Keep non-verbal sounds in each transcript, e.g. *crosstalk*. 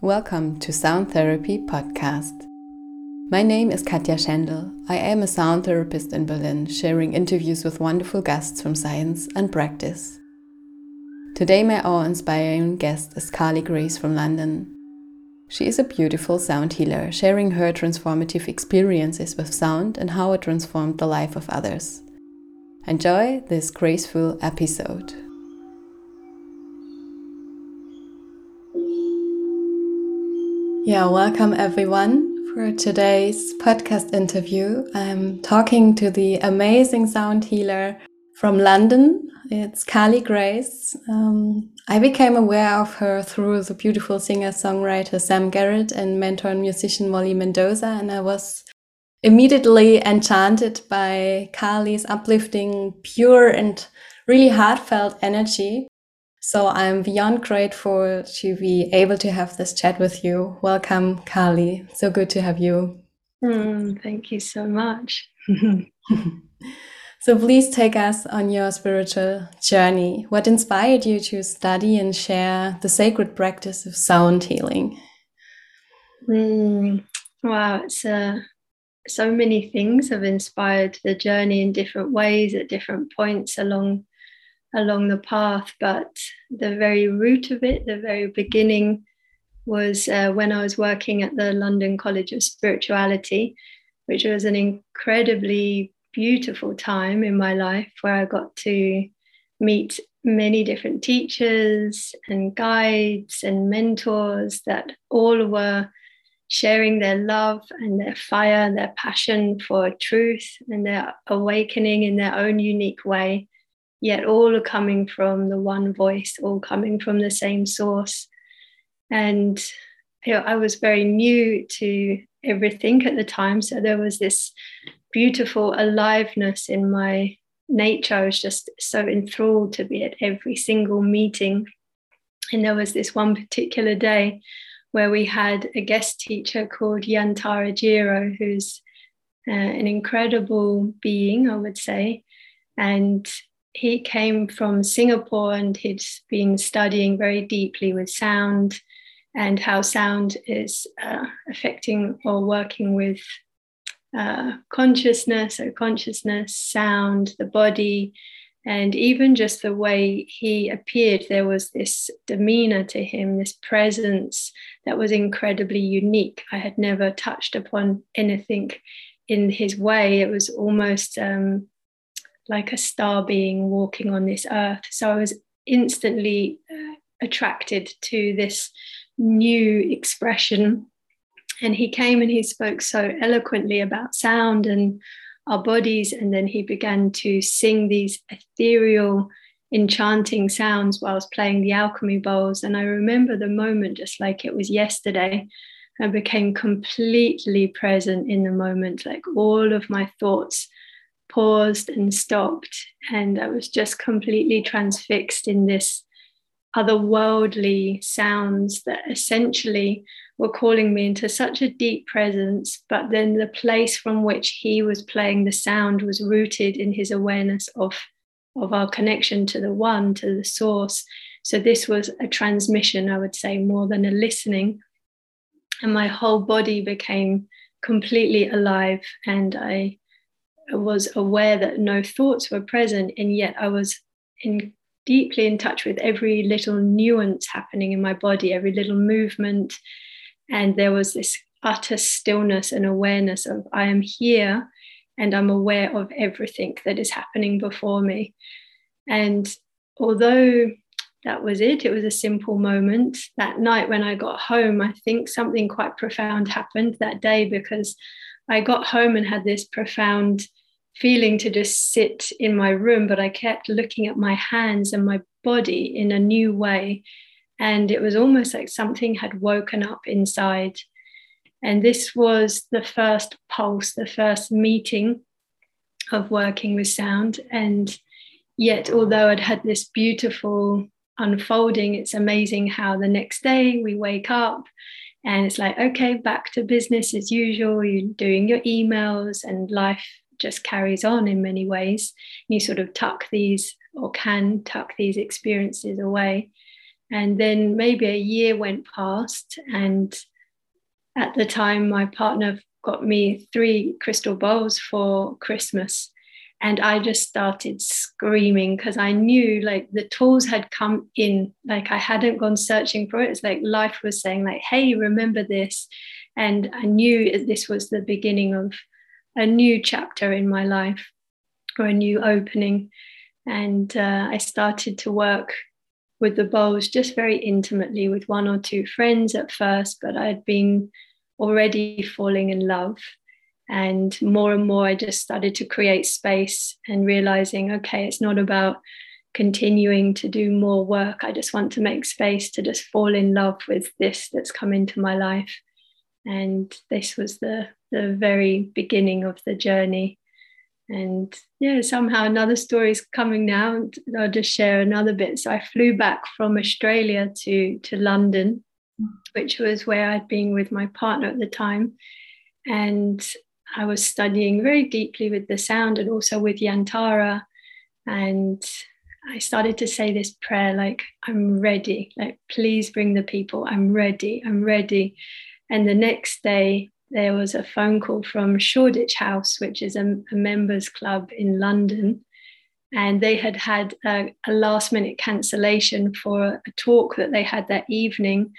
Welcome to Sound Therapy Podcast. My name is Katja Schendel. I am a sound therapist in Berlin, sharing interviews with wonderful guests from science and practice. Today, my awe inspiring guest is Carly Grace from London. She is a beautiful sound healer, sharing her transformative experiences with sound and how it transformed the life of others. Enjoy this graceful episode. Yeah, welcome everyone for today's podcast interview. I'm talking to the amazing sound healer from London. It's Carly Grace. Um, I became aware of her through the beautiful singer songwriter Sam Garrett and mentor and musician Molly Mendoza, and I was immediately enchanted by Carly's uplifting, pure, and really heartfelt energy. So I'm beyond grateful to be able to have this chat with you. Welcome, Carly. So good to have you. Mm, thank you so much. *laughs* so please take us on your spiritual journey. What inspired you to study and share the sacred practice of sound healing? Mm, wow, it's uh, so many things have inspired the journey in different ways at different points along along the path, but the very root of it, the very beginning, was uh, when I was working at the London College of Spirituality, which was an incredibly beautiful time in my life where I got to meet many different teachers and guides and mentors that all were sharing their love and their fire and their passion for truth and their awakening in their own unique way yet all are coming from the one voice, all coming from the same source. And you know, I was very new to everything at the time. So there was this beautiful aliveness in my nature. I was just so enthralled to be at every single meeting. And there was this one particular day where we had a guest teacher called Yantara Jiro, who's uh, an incredible being, I would say. And he came from Singapore and he'd been studying very deeply with sound and how sound is uh, affecting or working with uh, consciousness, or consciousness, sound, the body, and even just the way he appeared. There was this demeanor to him, this presence that was incredibly unique. I had never touched upon anything in his way. It was almost um, like a star being walking on this earth. So I was instantly uh, attracted to this new expression. And he came and he spoke so eloquently about sound and our bodies. And then he began to sing these ethereal, enchanting sounds whilst playing the alchemy bowls. And I remember the moment just like it was yesterday. I became completely present in the moment, like all of my thoughts paused and stopped. And I was just completely transfixed in this otherworldly sounds that essentially were calling me into such a deep presence. But then the place from which he was playing the sound was rooted in his awareness of, of our connection to the one, to the source. So this was a transmission, I would say, more than a listening. And my whole body became completely alive. And I was aware that no thoughts were present, and yet I was in, deeply in touch with every little nuance happening in my body, every little movement. And there was this utter stillness and awareness of I am here and I'm aware of everything that is happening before me. And although that was it, it was a simple moment. That night when I got home, I think something quite profound happened that day because I got home and had this profound feeling to just sit in my room, but I kept looking at my hands and my body in a new way. And it was almost like something had woken up inside. And this was the first pulse, the first meeting of working with sound. And yet, although I'd had this beautiful unfolding, it's amazing how the next day we wake up and it's like, okay, back to business as usual. You're doing your emails and life just carries on in many ways. You sort of tuck these or can tuck these experiences away. And then maybe a year went past, and at the time, my partner got me three crystal bowls for Christmas. And I just started screaming because I knew like the tools had come in, like I hadn't gone searching for it. It's like life was saying, like, hey, remember this. And I knew this was the beginning of a new chapter in my life or a new opening. And uh, I started to work with the bowls just very intimately with one or two friends at first, but I'd been already falling in love. And more and more, I just started to create space and realizing, okay, it's not about continuing to do more work. I just want to make space to just fall in love with this that's come into my life. And this was the, the very beginning of the journey. And yeah, somehow another story is coming now. and I'll just share another bit. So I flew back from Australia to, to London, mm. which was where I'd been with my partner at the time. And I was studying very deeply with the sound and also with Yantara. And I started to say this prayer like, I'm ready. Like, please bring the people. I'm ready. I'm ready. And the next day, there was a phone call from Shoreditch House, which is a, a members club in London. And they had had a, a last minute cancellation for a talk that they had that evening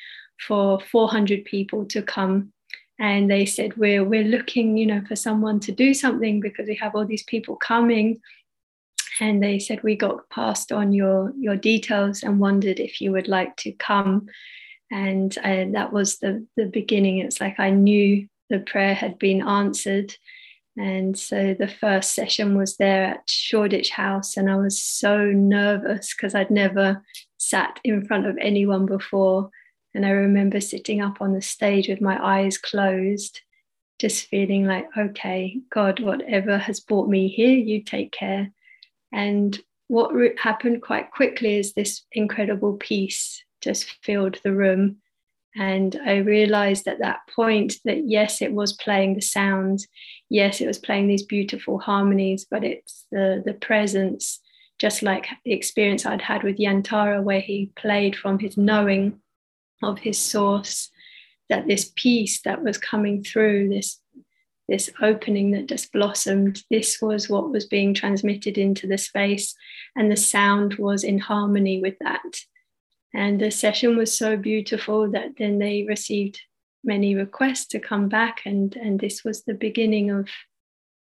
for 400 people to come. And they said we're we're looking you know for someone to do something because we have all these people coming. And they said we got passed on your your details and wondered if you would like to come and uh, that was the the beginning. It's like i knew the prayer had been answered. And so the first session was there at shoreditch house and i was so nervous because i'd never sat in front of anyone before. And I remember sitting up on the stage with my eyes closed, just feeling like, okay, God, whatever has brought me here, you take care. And what happened quite quickly is this incredible peace just filled the room. And I realized at that point that yes, it was playing the sounds, yes, it was playing these beautiful harmonies, but it's the, the presence, just like the experience I'd had with Yantara, where he played from his knowing of his source, that this peace that was coming through, this, this opening that just blossomed, this was what was being transmitted into the space, and the sound was in harmony with that. And the session was so beautiful that then they received many requests to come back, and, and this was the beginning of,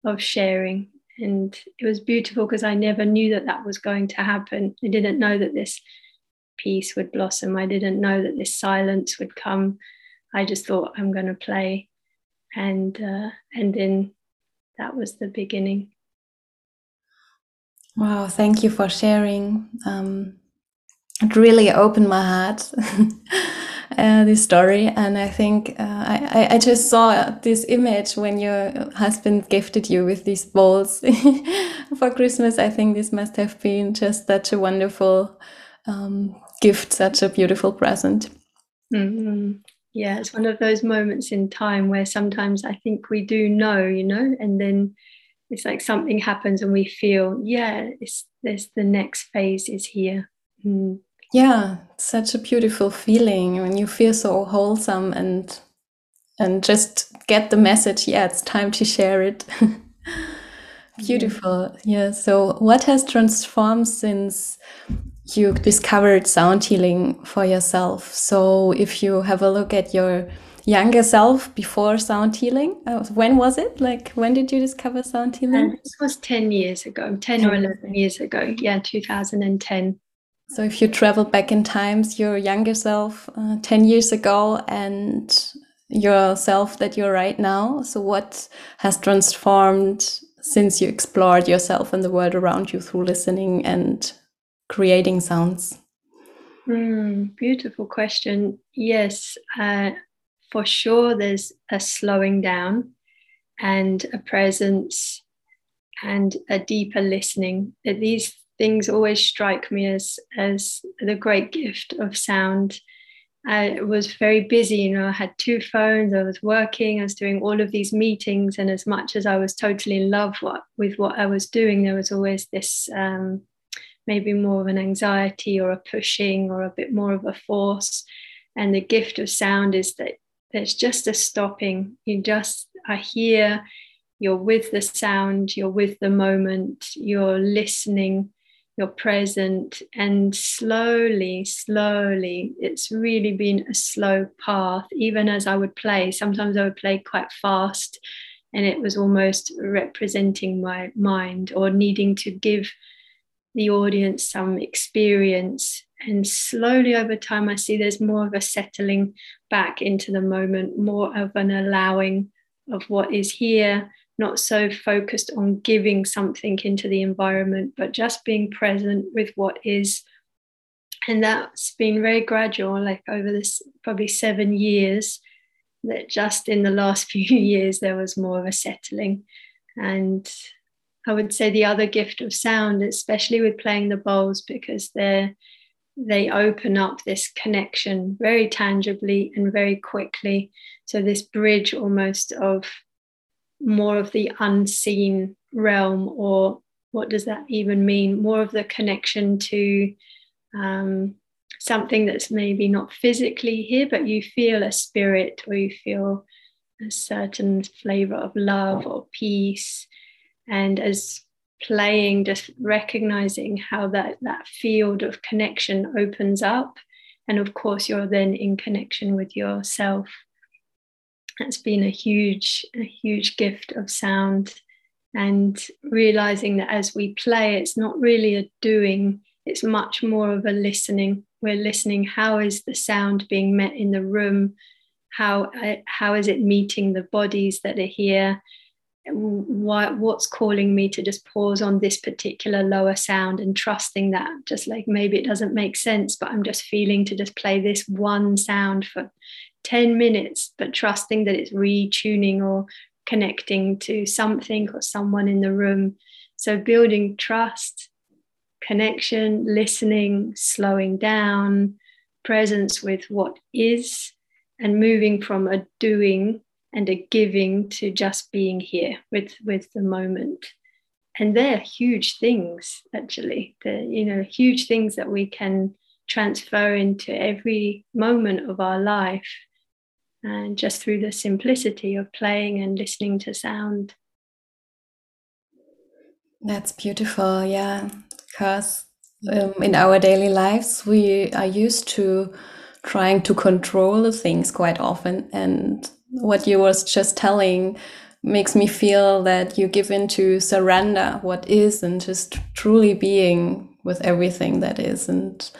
of sharing. And it was beautiful because I never knew that that was going to happen. I didn't know that this peace would blossom. I didn't know that this silence would come. I just thought I'm going to play, and uh, and then that was the beginning. Wow! Thank you for sharing. Um, it really opened my heart. *laughs* uh, this story, and I think uh, I, I just saw this image when your husband gifted you with these balls *laughs* for Christmas. I think this must have been just such a wonderful um, gift such a beautiful present. Mm-hmm. Yeah, it's one of those moments in time where sometimes I think we do know, you know, and then it's like something happens and we feel, yeah, it's this the next phase is here. Mm. Yeah, such a beautiful feeling when you feel so wholesome and and just get the message. Yeah, it's time to share it. *laughs* Beautiful. Yeah. So, what has transformed since you discovered sound healing for yourself. So if you have a look at your younger self before sound healing, uh, when was it? Like when did you discover sound healing? And this was 10 years ago, 10 or 11 years ago. Yeah, 2010. So if you travel back in times, your younger self uh, 10 years ago and yourself that you're right now. So what has transformed since you explored yourself and the world around you through listening and creating sounds? Mm, beautiful question. Yes, uh, for sure, there's a slowing down and a presence and a deeper listening. At these things always strike me as as the great gift of sound. I was very busy, you know, I had two phones, I was working, I was doing all of these meetings. And as much as I was totally in love what, with what I was doing, there was always this um, maybe more of an anxiety or a pushing or a bit more of a force. And the gift of sound is that there's just a stopping. You just are here, you're with the sound, you're with the moment, you're listening, you're present, and slowly, slowly, it's really been a slow path. Even as I would play, sometimes I would play quite fast, and it was almost representing my mind or needing to give the audience some experience. And slowly over time, I see there's more of a settling back into the moment, more of an allowing of what is here, not so focused on giving something into the environment, but just being present with what is. And that's been very gradual, like over this probably seven years, that just in the last *laughs* few years, there was more of a settling. And I would say the other gift of sound, especially with playing the bowls, because they're they open up this connection very tangibly and very quickly. So this bridge almost of more of the unseen realm, or what does that even mean? More of the connection to um, something that's maybe not physically here, but you feel a spirit or you feel a certain flavor of love or peace. And as playing just recognizing how that that field of connection opens up. And of course you're then in connection with yourself that's been a huge a huge gift of sound and realizing that as we play it's not really a doing it's much more of a listening. We're listening how is the sound being met in the room? How uh, how is it meeting the bodies that are here? What, what's calling me to just pause on this particular lower sound and trusting that? Just like maybe it doesn't make sense but i'm just feeling to just play this one sound for 10 minutes but trusting that it's retuning or connecting to something or someone in the room. So building trust connection listening slowing down presence with what is and moving from a doing and a giving to just being here with with the moment. And they're huge things actually. They're you know huge things that we can transfer into every moment of our life and just through the simplicity of playing and listening to sound. That's beautiful yeah. Because um, in our daily lives we are used to trying to control the things quite often and what you was just telling makes me feel that you give in to surrender what is and just truly being with everything that is and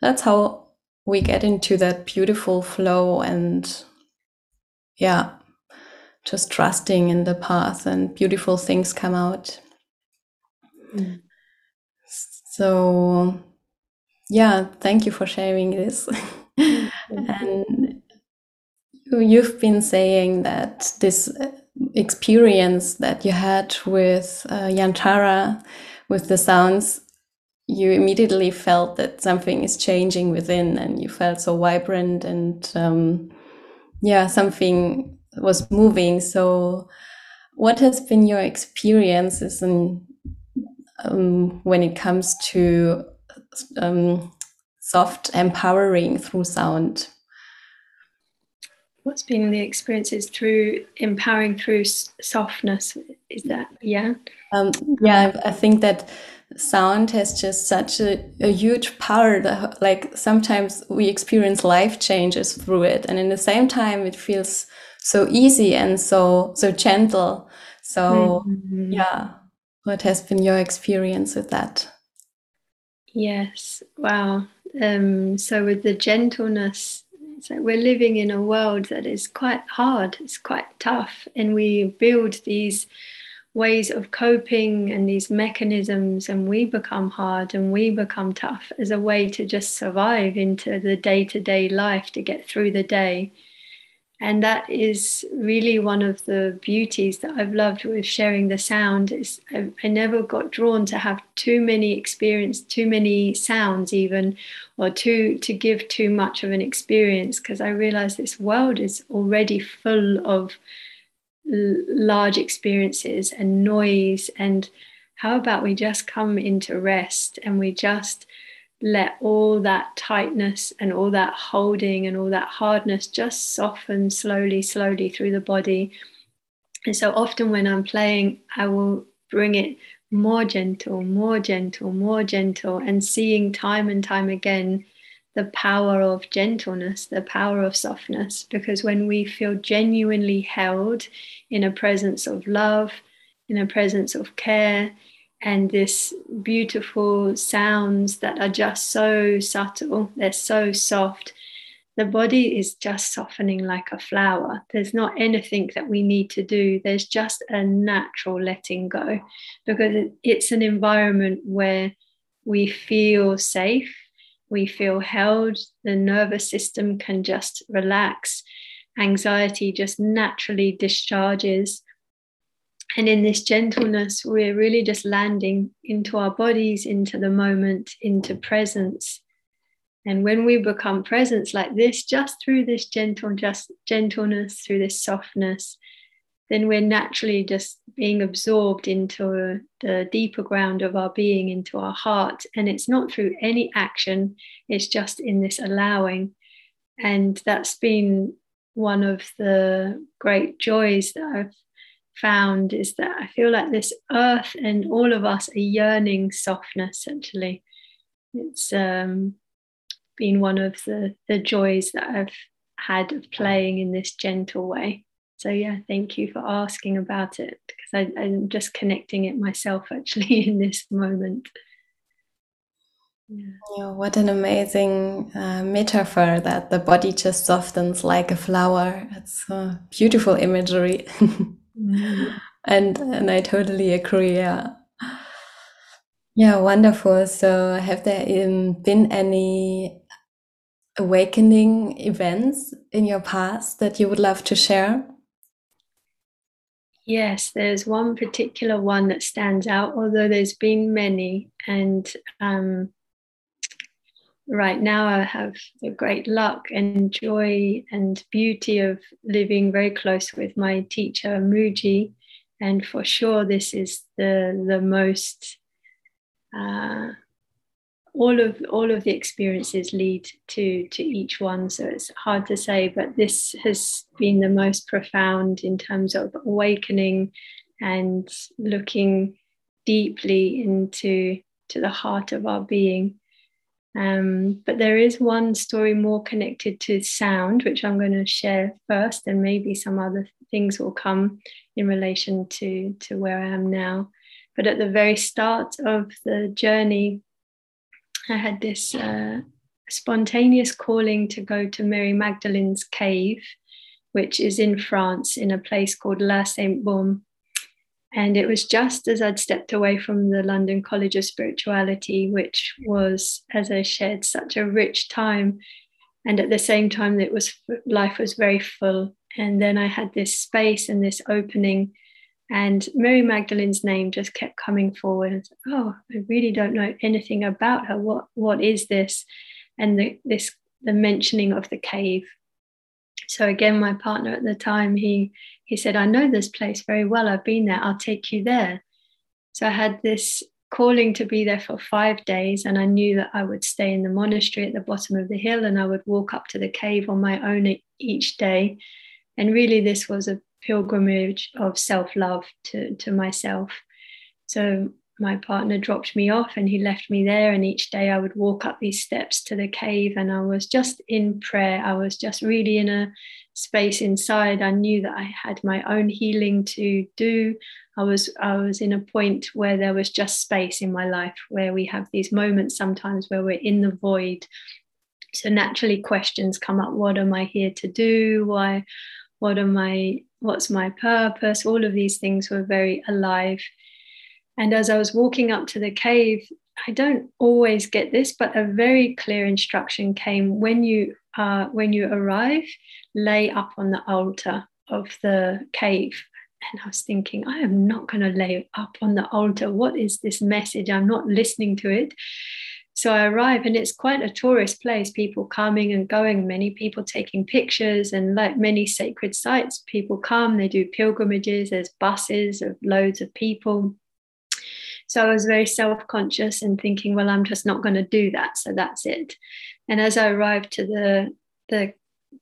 that's how we get into that beautiful flow and yeah. Just trusting in the path and beautiful things come out. Mm. so yeah thank you for sharing this. And You've been saying that this uh, experience that you had with uh, Yantara, with the sounds, you immediately felt that something is changing within, and you felt so vibrant, and um, yeah, something was moving. So, what has been your experiences in, um, when it comes to um, soft empowering through sound? what's been the experiences through empowering through softness is that yeah um, yeah i think that sound has just such a, a huge power that, like sometimes we experience life changes through it. And in the same time it feels so easy and so so gentle. So mm-hmm. yeah. What has been your experience with that? Yes. Wow. Um so with the gentleness so we're living in a world that is quite hard, it's quite tough, and we build these ways of coping and these mechanisms, and we become hard and we become tough as a way to just survive into the day to day life to get through the day. And that is really one of the beauties that I've loved with sharing the sound. Is I, I never got drawn to have too many experience, too many sounds, even, or too to give too much of an experience, because I realized this world is already full of large experiences and noise and how about we just come into rest and we just let all that tightness and all that holding and all that hardness just soften slowly, slowly through the body. And so often when I'm playing, I will bring it more gentle, more gentle, more gentle, and seeing time and time again the power of gentleness, the power of softness. Because when we feel genuinely held in a presence of love, in a presence of care, and this beautiful sounds that are just so subtle, they're so soft. The body is just softening like a flower. There's not anything that we need to do. There's just a natural letting go because it's an environment where we feel safe, we feel held, the nervous system can just relax, anxiety just naturally discharges and in this gentleness, we're really just landing into our bodies, into the moment, into presence. And when we become presence like this, just through this gentle, just gentleness, through this softness, then we're naturally just being absorbed into the deeper ground of our being, into our heart. And it's not through any action, it's just in this allowing. And that's been one of the great joys that I've found is that I feel like this earth and all of us are yearning softness, actually. It's um, been one of the, the joys that I've had of playing in this gentle way. So, yeah, thank you for asking about it because I, I'm just connecting it myself *laughs* actually in this moment. Yeah. yeah. what an amazing uh, metaphor that the body just softens like a flower. It's a beautiful imagery. *laughs* and and I totally agree. Yeah. Yeah, wonderful. So, have there been any awakening events in your past that you would love to share? Yes, there's one particular one that stands out, although there's been many. And um, right now, I have the great luck and joy and beauty of living very close with my teacher, Mooji and for sure this is the the most uh, all of all of the experiences lead to to each one so it's hard to say but this has been the most profound in terms of awakening and looking deeply into to the heart of our being um, but there is one story more connected to sound, which I'm going to share first, and maybe some other things will come in relation to, to where I am now. But at the very start of the journey, I had this uh, spontaneous calling to go to Mary Magdalene's cave, which is in France in a place called La Sainte Baume. And it was just as I'd stepped away from the London College of Spirituality, which was, as I shared, such a rich time. And at the same time, it was life was very full. And then I had this space and this opening, and Mary Magdalene's name just kept coming forward. oh, I really don't know anything about her. What what is this? And the, this the mentioning of the cave so again, my partner at the time, he he said, I know this place very well. I've been there. I'll take you there. So I had this calling to be there for five days, and I knew that I would stay in the monastery at the bottom of the hill and I would walk up to the cave on my own each day. And really, this was a pilgrimage of self love to, to myself. So my partner dropped me off and he left me there. And each day I would walk up these steps to the cave and I was just in prayer. I was just really in a space inside. I knew that I had my own healing to do. I was I was in a point where there was just space in my life where we have these moments sometimes where we're in the void. So naturally questions come up. What am I here to do? Why what am I what's my purpose? All of these things were very alive and as I was walking up to the cave, I don't always get this, but a very clear instruction came when you uh, when you arrive, lay up on the altar of the cave. And I was thinking, I am not going to lay up on the altar. What is this message? I'm not listening to it. So I arrive, and it's quite a tourist place. People coming and going, many people taking pictures, and like many sacred sites, people come. They do pilgrimages. There's buses of loads of people So I was very self conscious and thinking, well, I'm just not going to do that. So that's it. And as I arrived to the, the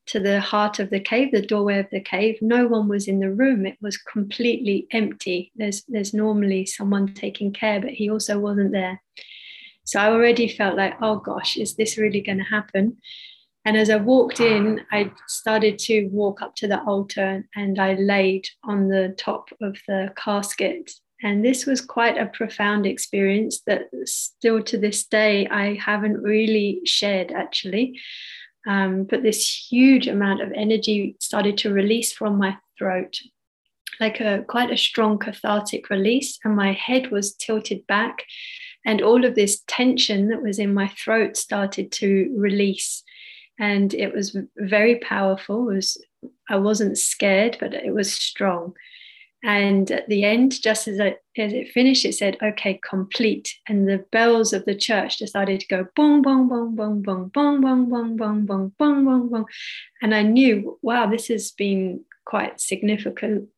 to the heart of the cave, the doorway of the cave, no one was in the room. It was completely empty. There's there's normally someone taking care, but he also wasn't there. So I already felt like, oh gosh, is this really going to happen? And as I walked in, I started to walk up to the altar and I laid on the top of the casket. And this was quite a profound experience that still to this day I haven't really shared actually. Um, but this huge amount of energy started to release from my throat, like a quite a strong cathartic release, and my head was tilted back, and all of this tension that was in my throat started to release, and it was very powerful. It was I wasn't scared, but it was strong. And at the end, just as it, as it finished, it said, okay, complete. And the bells of the church decided to go bong, bong, bong, bong, bong, bong, bong, bong, bong, bong, bong, bong, bong. And I knew, wow, this has been quite significant.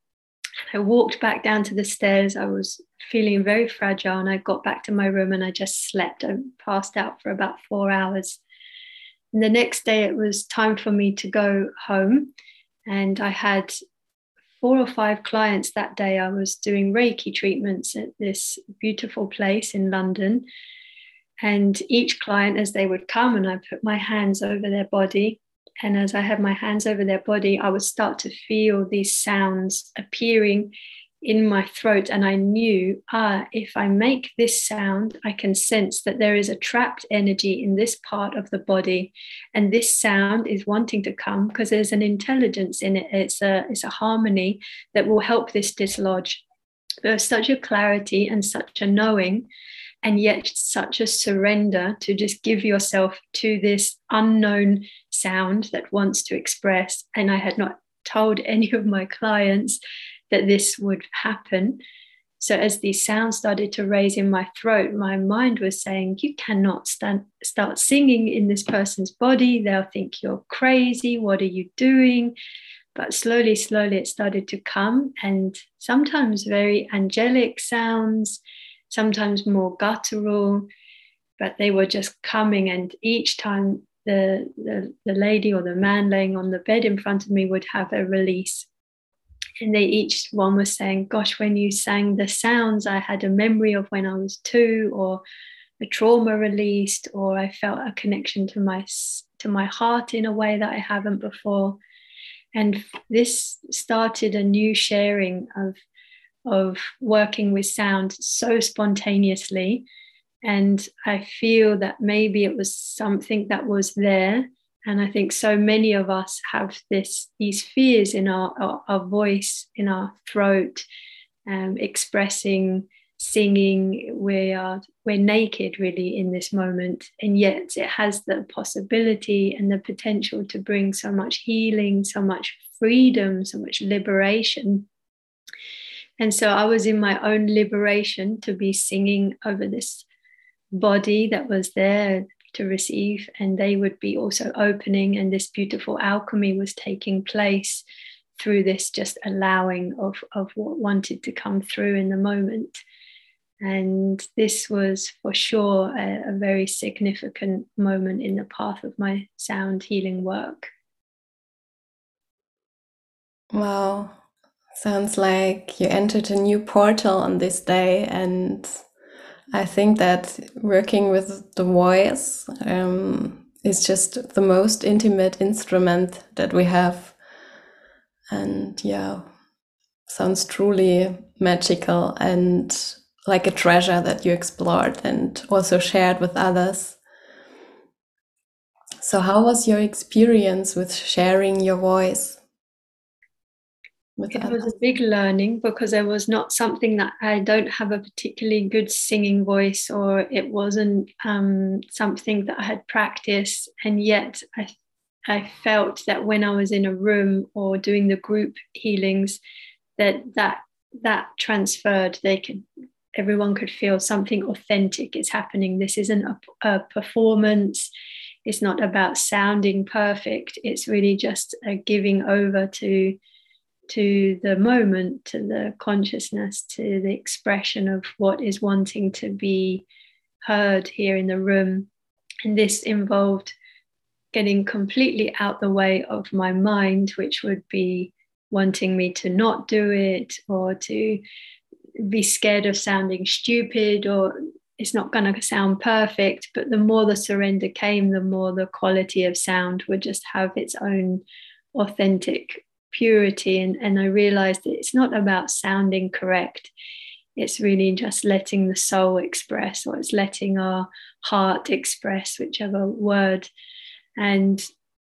I walked back down to the stairs. I was feeling very fragile and I got back to my room and I just slept. I passed out for about four hours. And the next day, it was time for me to go home. And I had four or five clients that day. I was doing Reiki treatments at this beautiful place in London. And each client, as they would come, and I put my hands over their body. And as I had my hands over their body, I would start to feel these sounds appearing in my throat and I knew, ah, if I make this sound, I can sense that there is a trapped energy in this part of the body. And this sound is wanting to come because there's an intelligence in it. It's a, it's a harmony that will help this dislodge. There's such a clarity and such a knowing, and yet such a surrender to just give yourself to this unknown sound that wants to express. And I had not told *laughs* any of my clients that this would happen. So, as these sounds started to raise in my throat, my mind was saying, You cannot stand, start singing in this person's body. They'll think you're crazy. What are you doing? But slowly, slowly, it started to come, and sometimes very angelic sounds, sometimes more guttural, but they were just coming. And each time the, the, the lady or the man laying on the bed in front of me would have a release and they each one was saying, Gosh, when you sang the sounds, I had a memory of when I was two, or a trauma released, or I felt a connection to my to my heart in a way that I haven't before. And this started a new sharing of of working with sound so spontaneously. And I feel that maybe it was something that was there and I think so many of us have this these fears in our, our, our voice, in our throat, um, expressing, singing. We are we're naked really in this moment, and yet it has the possibility and the potential to bring so much healing, so much freedom, so much liberation. And so I was in my own liberation to be singing over this body that was there to receive, and they would be also opening, and this beautiful alchemy was taking place through this just allowing of, of what wanted to come through in the moment. And this was for sure a, a very significant moment in the path of my sound healing work. Wow. Sounds like you entered a new portal on this day and I think that working with the voice um, is just the most intimate instrument that we have. And yeah, sounds truly magical and like a treasure that you explored and also shared with others. So, how was your experience with sharing your voice? It was a big learning because it was not something that I don't have a particularly good singing voice or it wasn't um, something that I had practiced. And yet I I felt that when I was in a room or doing the group healings that that that transferred. They could everyone could feel something authentic is happening. This isn't a, a performance. It's not about sounding perfect. It's really just a giving over to to the moment, to the consciousness, to the expression of what is wanting to be heard here in the room. And this involved getting completely out the way of my mind, which would be wanting me to not do it or to be scared of sounding stupid or it's not going to sound perfect. But the more the surrender came, the more the quality of sound would just have its own authentic purity. And, and I realized that it's not about sounding correct. It's really just letting the soul express, or it's letting our heart express, whichever word. And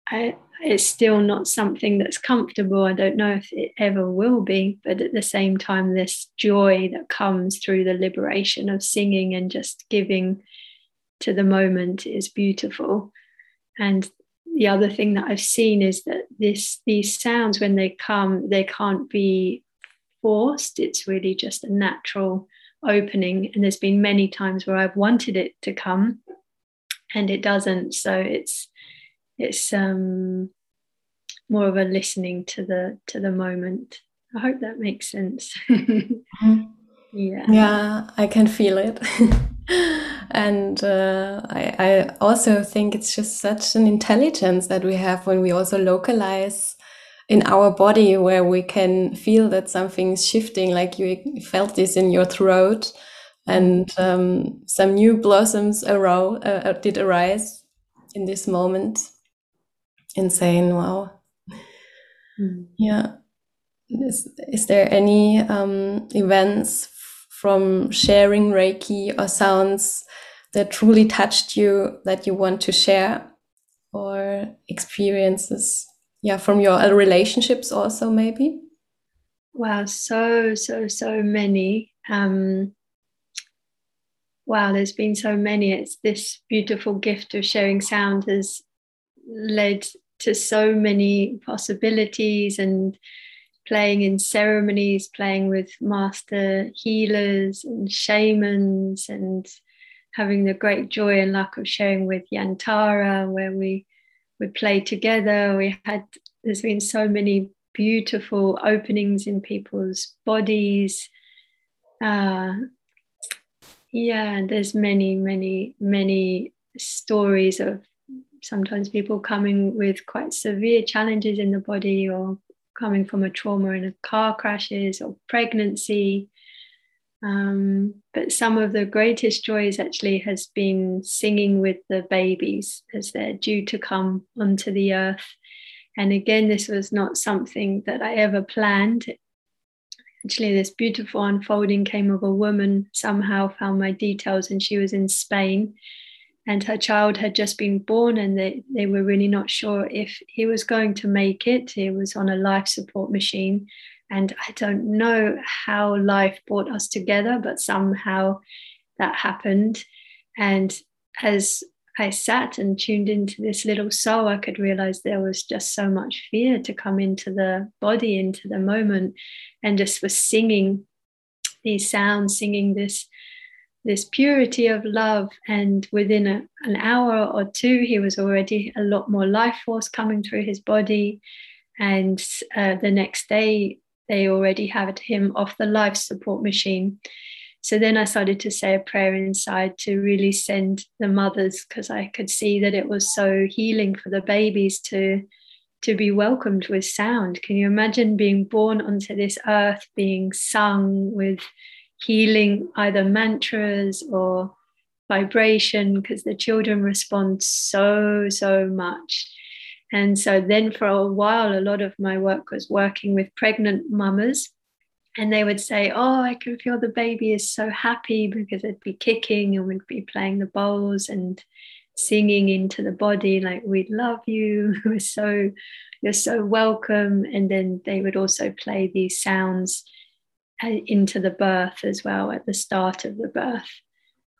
I, it's still not something that's comfortable. I don't know if it ever will be, but at the same time, this joy that comes through the liberation of singing and just giving to the moment is beautiful. And the other thing that I've seen is that this these sounds when they come, they can't be forced. It's really just a natural opening. And there's been many times where I've wanted it to come and it doesn't. So it's it's um more of a listening to the to the moment. I hope that makes sense. *laughs* mm-hmm. Yeah. Yeah, I can feel it. *laughs* and uh, I, I also think it's just such an intelligence that we have when we also localize in our body where we can feel that something's shifting like you felt this in your throat. And um, some new blossoms arose, uh, uh, did arise in this moment. Insane wow. Mm. yeah. Is, is there any um, events from sharing Reiki or sounds that truly touched you that you want to share or experiences? Yeah, from your relationships also, maybe? Wow, so, so, so many. Um, wow, there's been so many. It's this beautiful gift of sharing sound has led to so many possibilities and playing in ceremonies, playing with master healers and shamans, and having the great joy and luck of sharing with Yantara, where we we play together. We had, there's been so many beautiful openings in people's bodies. Uh, yeah, there's many, many, many stories of sometimes people coming with quite severe challenges in the body or coming from a trauma in a car crashes or pregnancy. Um, but some of the greatest joys actually has been singing with the babies as they're due to come onto the earth. And again, this was not something that I ever planned. Actually, this beautiful unfolding came of a woman somehow found my details, and she was in Spain and her child had just been born and they, they were really not sure if he was going to make it. He was on a life support machine and i don't know how life brought us together but somehow that happened. And as i sat and tuned into this little soul i could realize there was just so much fear to come into the body into the moment. And just was singing these sounds singing this this purity of love. And within a, an hour or two, he was already a lot more life force coming through his body. And uh, the next day, they already had him off the life support machine. So then I started to say a prayer inside to really send the mothers because I could see that it was so healing for the babies to to be welcomed with sound. Can you imagine being born onto this earth, being sung with healing either mantras or vibration because the children respond so, so much. And so then for a while, a lot of my work was working with pregnant mamas. And they would say, Oh, I can feel the baby is so happy because it'd be kicking and we'd be playing the bowls and singing into the body, like, We love you. *laughs* We're so, you're so welcome. And then they would also play these sounds Uh, into the birth as well at the start of the birth.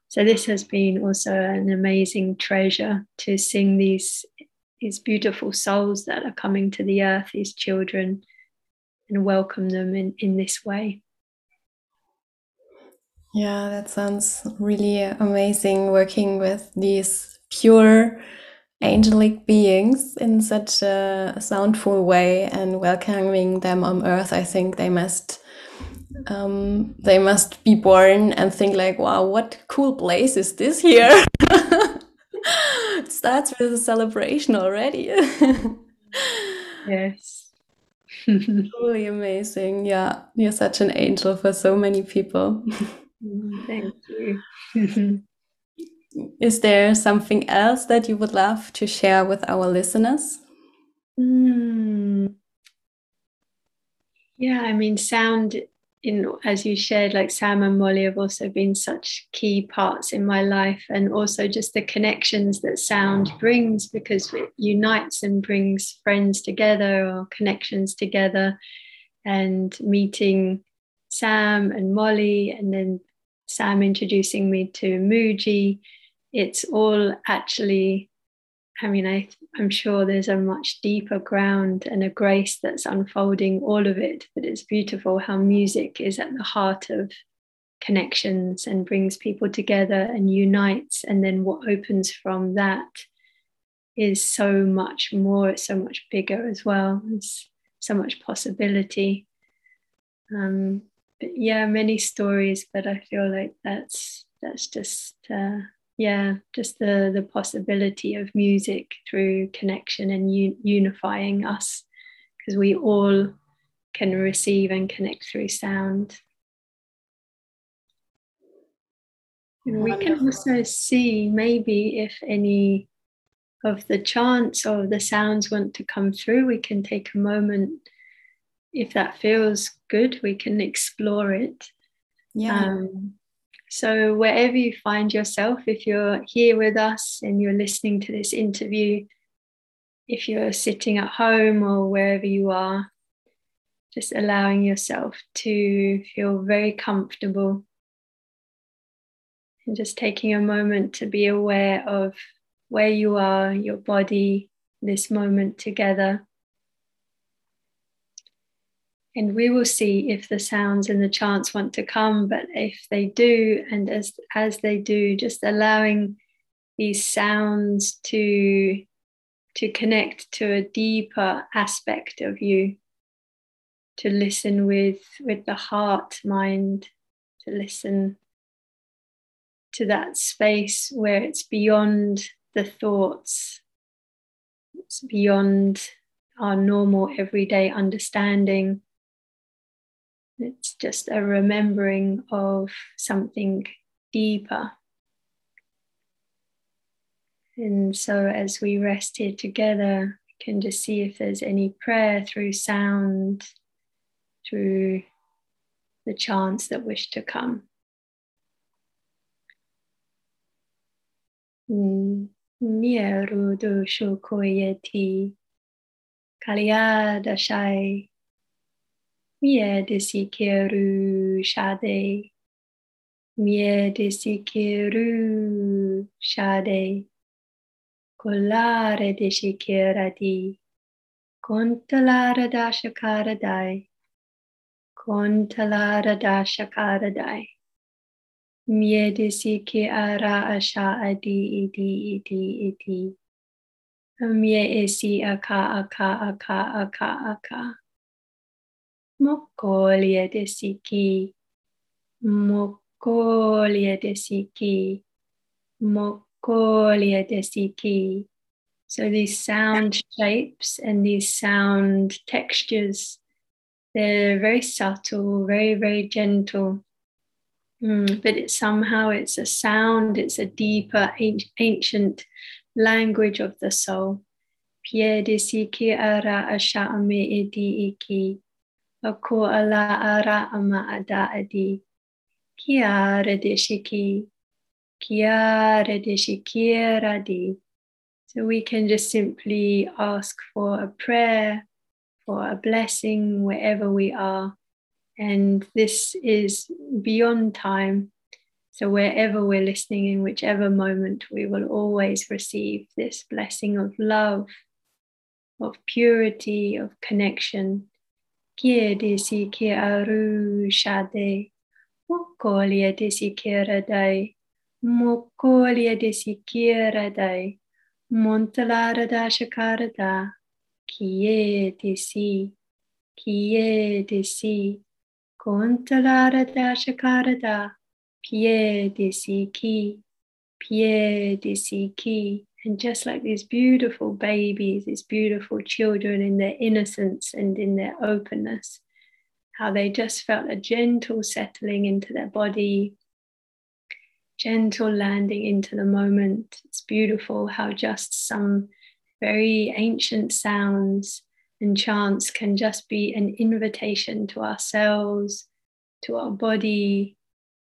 So this has been also an amazing treasure to sing these these beautiful souls that are coming to the earth, these children, and welcome them in, in this way. Yeah, that sounds really amazing working with these pure angelic beings in such a soundful way and welcoming them on earth i think they must um, they must be born and think like wow what cool place is this here? *laughs* It starts with a celebration already. *laughs* Yes. Truly amazing. Yeah you're such an angel for so many people. Mm, thank you. *laughs* Is there something else that you would love to share with our listeners? Mm. Yeah, I mean, sound in as you shared, like Sam and Molly have also been such key parts in my life, and also just the connections that sound mm. brings because it unites and brings friends together or connections together, and meeting Sam and Molly, and then Sam introducing me to Mooji it's all actually I mean, I, I'm sure there's a much deeper ground and a grace that's unfolding all of it, but it's beautiful how music is at the heart of connections and brings people together and unites. And then what opens from that is so much more, it's so much bigger as well. It's so much possibility. Um, but yeah, many stories, but I feel like that's that's just uh, yeah just the the possibility of music through connection and un- unifying us because we all can receive and connect through sound. And we can also see maybe if any of the chants or the sounds want to come through we can take a moment. If that feels good we can explore it. Yeah. Um, so, wherever you find yourself, if you're here with us and you're listening to this interview, if you're sitting at home or wherever you are, just allowing yourself to feel very comfortable and just taking a moment to be aware of where you are, your body, this moment together. And we will see if the sounds and the chants want to come but if they do and as as they do just allowing these sounds to to connect to a deeper aspect of you to listen with with the heart mind to listen to that space where it's beyond the thoughts it's beyond our normal everyday understanding it's just a remembering of something deeper. And so, as we rest here together, we can just see if there's any prayer through sound, through the chants that wish to come. Mieru doshu koyeti kalyada shai Mie desikeru shade. Mie desikeru shade. Kolare di. Kontalara dashakaradai. Kontalara dashakaradai. Mie desike ara asha adi idi idi idi. Mie esi aka aka aka aka aka. Mokolia de Siki, Mokolia de Siki, Mokolia de Siki. So these sound shapes and these sound textures, they're very subtle, very, very gentle. Mm, but it somehow it's a sound, it's a deeper, ancient language of the soul. Pie de ara asha ame edi iki. Ako ala ara ama ada adi. Kia redishiki. Kia redishikiradi. So we can just simply ask for a prayer, for a blessing wherever we are. And this is beyond time. So wherever we're listening, in whichever moment, we will always receive this blessing of love, of purity, of connection Kiedisi ki aru shade. Mokolia desi kiradai. Mokolia desi kiradai. Montalarada Shakarada, Kie Disi, Kie Disi, Kontalarada Shakarada, Pie Disi Ki, Pie Disi Ki. And just like these beautiful babies, these beautiful children in their innocence and in their openness, how they just felt a gentle settling into their body, gentle landing into the moment. It's beautiful how just some very ancient sounds and chants can just be an invitation to ourselves, to our body,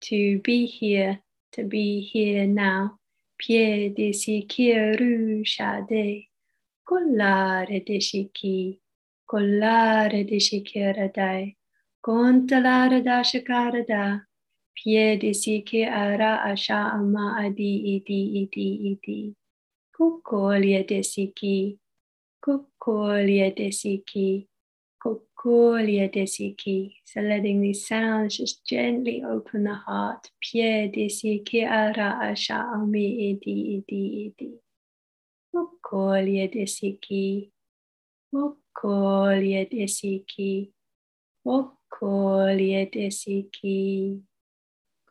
to be here, to be here now. Pie de si kieru shade, collare de shiki, collare de shikiradai, contalare da shakarada, pie de si ke ara asha ama adi idi idi idi. Kukolia desiki, kukolia desiki, kukolia desiki. So letting these sounds just gently open the heart. Pie desiki ara asha ami idi idi idi. Kukolia desiki, kukolia desiki, kukolia desiki.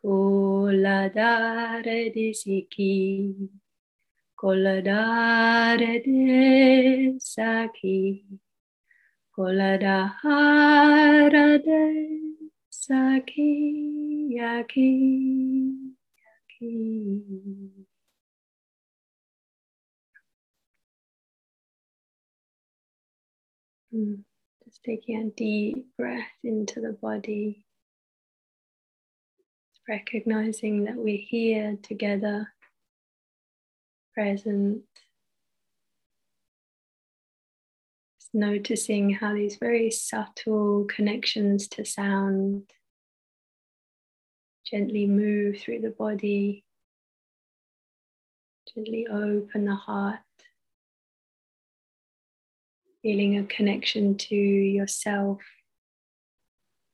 Kuladare desiki. Koladare de de saki, yaki, yaki. Hmm. Just taking a deep breath into the body, recognizing that we're here together present. Noticing how these very subtle connections to sound gently move through the body, gently open the heart, feeling a connection to yourself,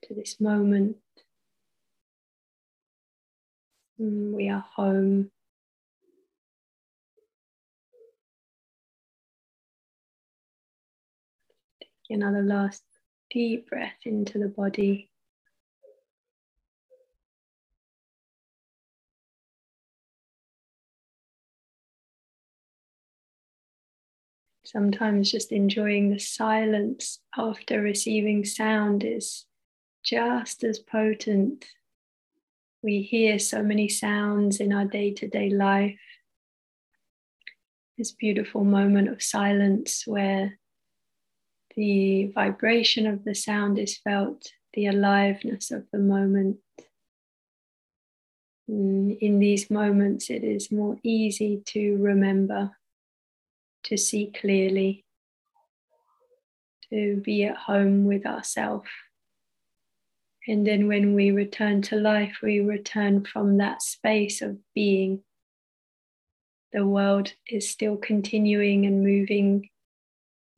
to this moment. Mm, we are home. Another last deep breath into the body. Sometimes just enjoying the silence after receiving sound is just as potent. We hear so many sounds in our day to day life. This beautiful moment of silence where the vibration of the sound is felt, the aliveness of the moment. Mm, in these moments, it is more easy to remember, to see clearly, to be at home with ourselves. And then when we return to life, we return from that space of being. The world is still continuing and moving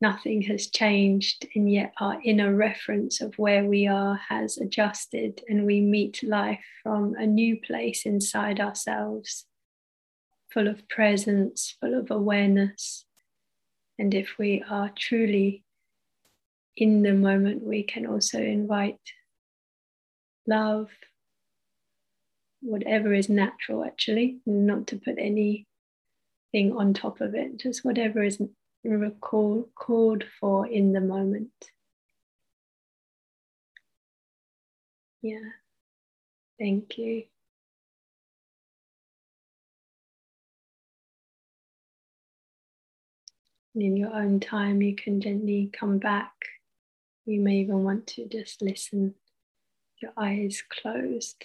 nothing has changed, and yet our inner reference of where we are has adjusted, and we meet life from a new place inside ourselves, full of presence, full of awareness. And if we are truly in the moment, we can also invite love, whatever is natural, actually, not to put anything on top of it, just whatever is recall called for in the moment. Yeah, thank you. And in your own time, you can gently come back. You may even want to just listen, your eyes closed.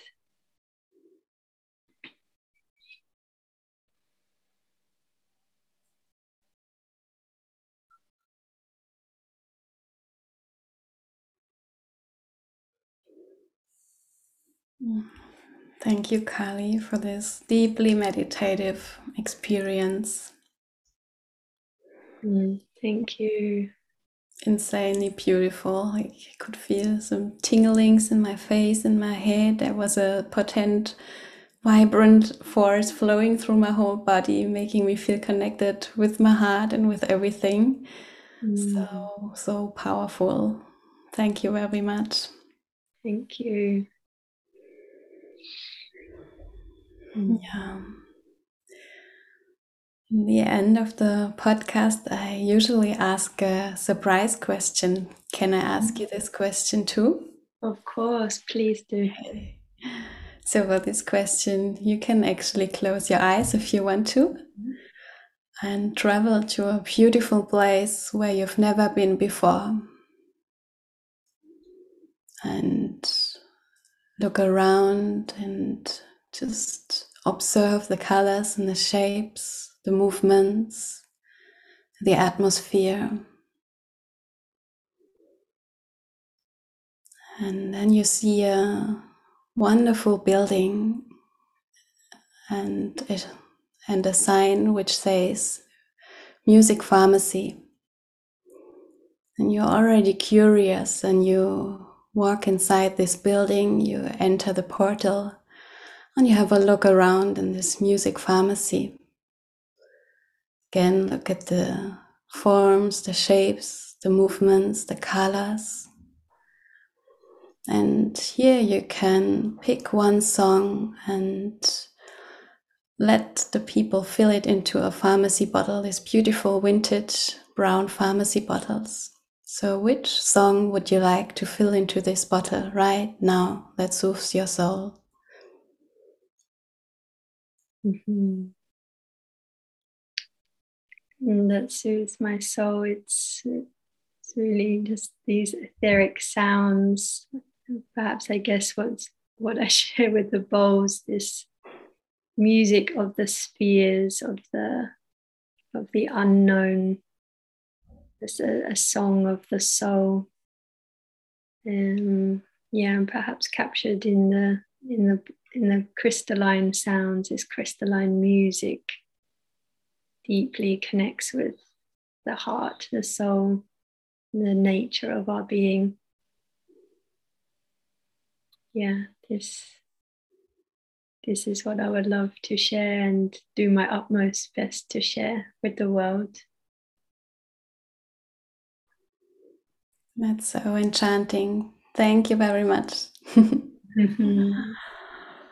Thank you, Carly, for this deeply meditative experience. Mm, thank you. Insanely beautiful. I could feel some tinglings in my face, in my head. There was a potent vibrant force flowing through my whole body, making me feel connected with my heart and with everything. Mm. So, so powerful. Thank you very much. Thank you. Yeah. In the end of the podcast, I usually ask a surprise question. Can I ask you this question too? Of course, please do. So, for this question, you can actually close your eyes if you want to and travel to a beautiful place where you've never been before. And look around and just observe the colors and the shapes, the movements, the atmosphere. And then you see a wonderful building and it, and a sign which says music pharmacy. And you're already curious and you walk inside this building, you enter the portal and you have a look around in this music pharmacy. Again, look at the forms, the shapes, the movements, the colors. And here you can pick one song and let the people fill it into a pharmacy bottle, these beautiful vintage brown pharmacy bottles. So, which song would you like to fill into this bottle right now that soothes your soul? Mm-hmm. And that soothes my soul. It's, it's really just these etheric sounds. Perhaps I guess what's what I *laughs* share with the bowls, this music of the spheres of the of the unknown. It's a, a song of the soul. Um, yeah, and perhaps captured in the in the in the crystalline sounds, this crystalline music deeply connects with the heart, the soul, the nature of our being. Yeah, this this is what I would love to share and do my utmost best to share with the world. That's so enchanting. Thank you very much. *laughs* mm-hmm.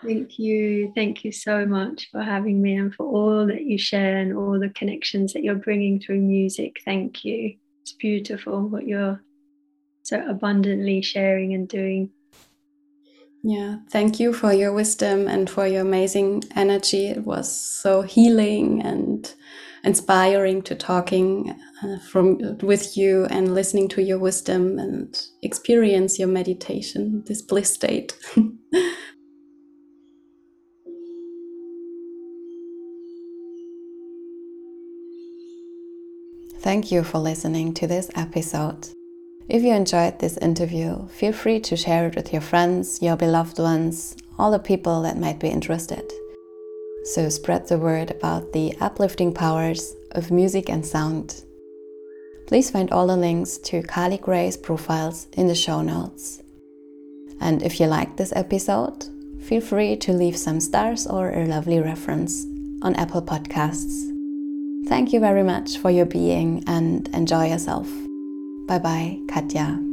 Thank you. Thank you so much for having me and for all that you share and all the connections that you're bringing through music. Thank you. It's beautiful what you're so abundantly sharing and doing. Yeah, thank you for your wisdom and for your amazing energy. It was so healing and inspiring to talking uh, from with you and listening to your wisdom and experience your meditation, this bliss state. *laughs* Thank you for listening to this episode. If you enjoyed this interview, feel free to share it with your friends, your beloved ones, all the people that might be interested. So spread the word about the uplifting powers of music and sound. Please find all the links to Carly Grace's profiles in the show notes. And if you liked this episode, feel free to leave some stars or a lovely reference on Apple Podcasts. Thank you very much for your being and enjoy yourself. Bye bye, Katja.